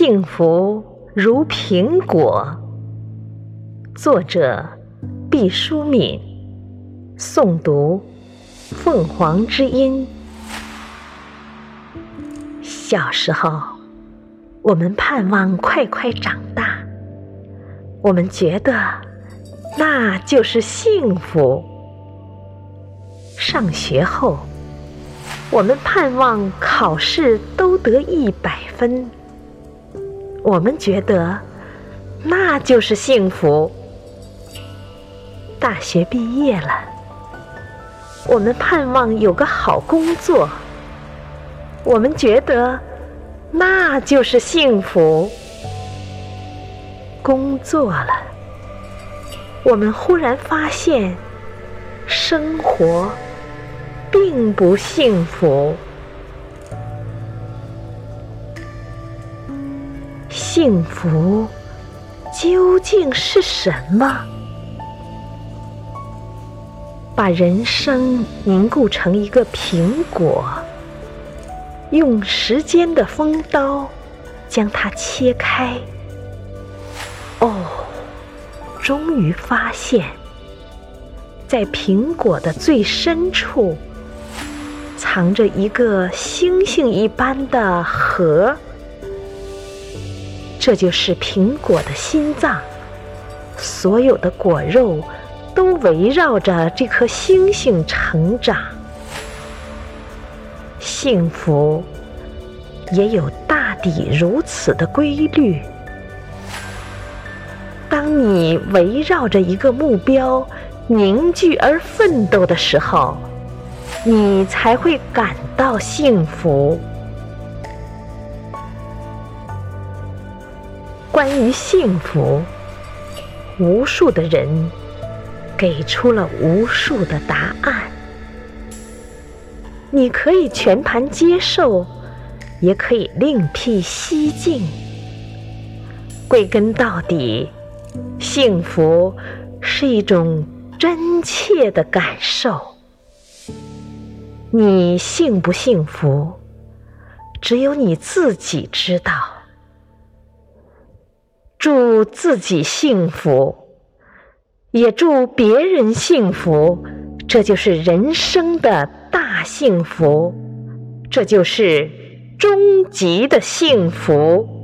幸福如苹果。作者：毕淑敏。诵读：凤凰之音。小时候，我们盼望快快长大，我们觉得那就是幸福。上学后，我们盼望考试都得一百分，我们觉得那就是幸福。大学毕业了。我们盼望有个好工作，我们觉得那就是幸福。工作了，我们忽然发现生活并不幸福。幸福究竟是什么？把人生凝固成一个苹果，用时间的锋刀将它切开。哦，终于发现，在苹果的最深处，藏着一个星星一般的核，这就是苹果的心脏。所有的果肉。都围绕着这颗星星成长，幸福也有大抵如此的规律。当你围绕着一个目标凝聚而奋斗的时候，你才会感到幸福。关于幸福，无数的人。给出了无数的答案，你可以全盘接受，也可以另辟蹊径。归根到底，幸福是一种真切的感受。你幸不幸福，只有你自己知道。祝自己幸福。也祝别人幸福，这就是人生的大幸福，这就是终极的幸福。